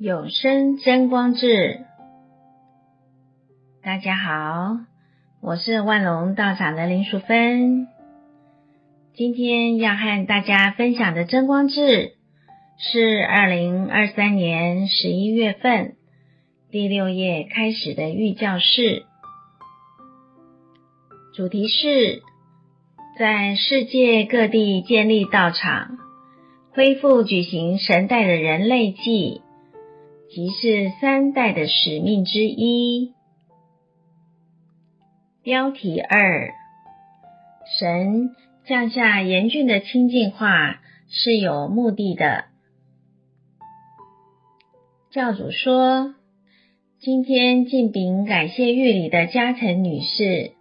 有声真光志，大家好，我是万隆道场的林淑芬。今天要和大家分享的真光志是二零二三年十一月份第六页开始的预教示，主题是在世界各地建立道场，恢复举行神代的人类祭。即是三代的使命之一。标题二：神降下严峻的清净化是有目的的。教主说：“今天敬禀感谢玉里的嘉诚女士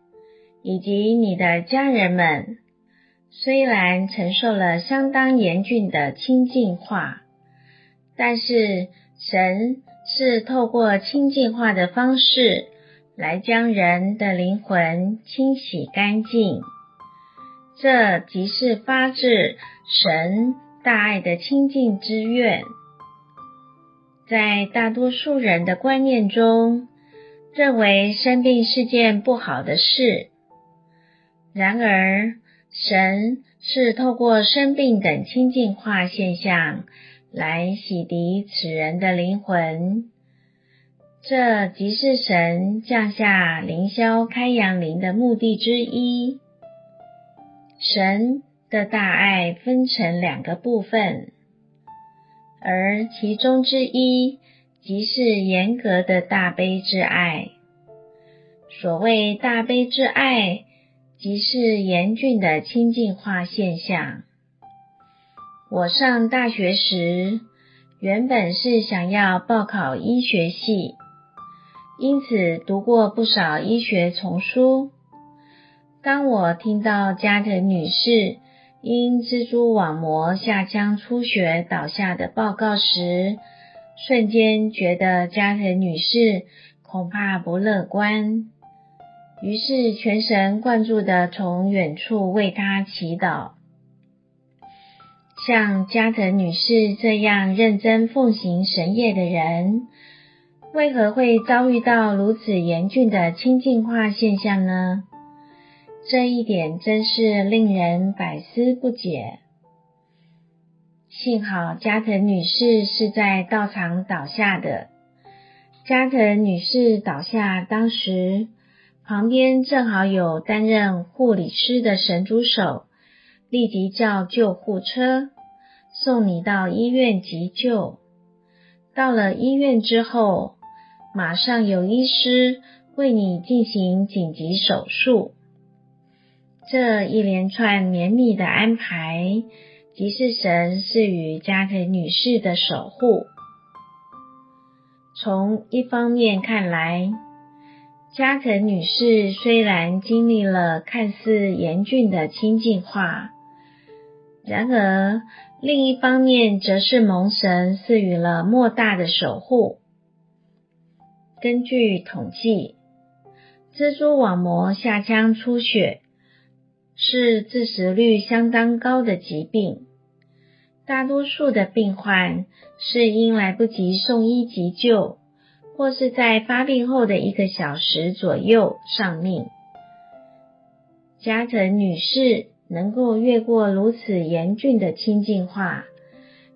以及你的家人们，虽然承受了相当严峻的清净化，但是。”神是透过清净化的方式来将人的灵魂清洗干净，这即是发自神大爱的清净之愿。在大多数人的观念中，认为生病是件不好的事。然而，神是透过生病等清净化现象。来洗涤此人的灵魂，这即是神降下灵霄开阳灵的目的之一。神的大爱分成两个部分，而其中之一即是严格的大悲之爱。所谓大悲之爱，即是严峻的清净化现象。我上大学时，原本是想要报考医学系，因此读过不少医学丛书。当我听到加藤女士因蜘蛛网膜下腔出血倒下的报告时，瞬间觉得加藤女士恐怕不乐观，于是全神贯注地从远处为她祈祷。像加藤女士这样认真奉行神业的人，为何会遭遇到如此严峻的清净化现象呢？这一点真是令人百思不解。幸好加藤女士是在道场倒下的。加藤女士倒下当时，旁边正好有担任护理师的神主手。立即叫救护车，送你到医院急救。到了医院之后，马上有医师为你进行紧急手术。这一连串绵密的安排，即是神赐予加藤女士的守护。从一方面看来，加藤女士虽然经历了看似严峻的清净化。然而，另一方面则是蒙神赐予了莫大的守护。根据统计，蜘蛛网膜下腔出血是致死率相当高的疾病。大多数的病患是因来不及送医急救，或是在发病后的一个小时左右丧命。加藤女士。能够越过如此严峻的清净化，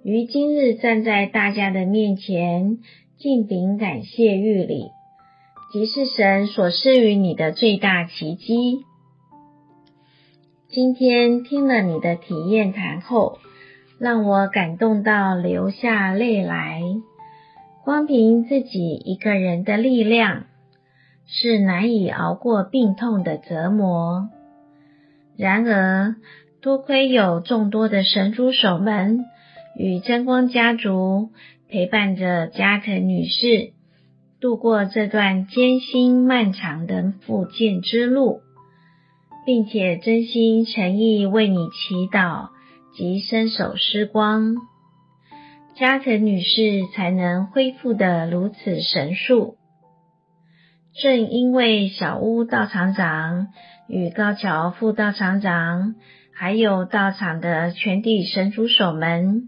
于今日站在大家的面前，敬禀感谢御礼，即是神所赐予你的最大奇迹。今天听了你的体验谈后，让我感动到流下泪来。光凭自己一个人的力量，是难以熬过病痛的折磨。然而，多亏有众多的神主手们与真光家族陪伴着加藤女士度过这段艰辛漫长的复健之路，并且真心诚意为你祈祷及伸手施光，加藤女士才能恢复得如此神速。正因为小屋道场长与高桥副道场长，还有道场的全体神主手们，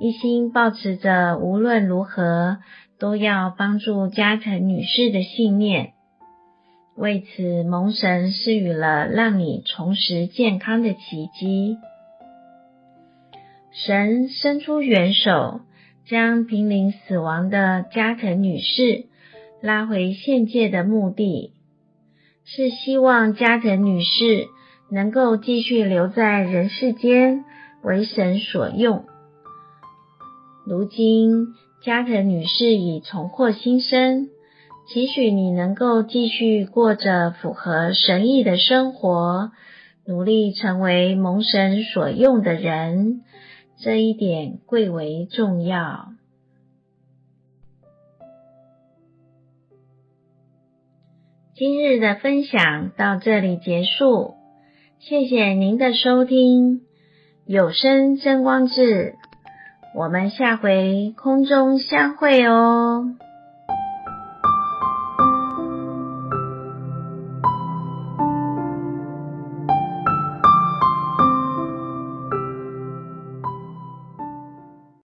一心抱持着无论如何都要帮助加藤女士的信念。为此，蒙神赐予了让你重拾健康的奇迹。神伸出援手，将濒临死亡的加藤女士拉回现界的目的，是希望加藤女士能够继续留在人世间，为神所用。如今，加藤女士已重获新生。期许你能够继续过着符合神意的生活，努力成为蒙神所用的人，这一点贵为重要。今日的分享到这里结束，谢谢您的收听，有声真光志，我们下回空中相会哦。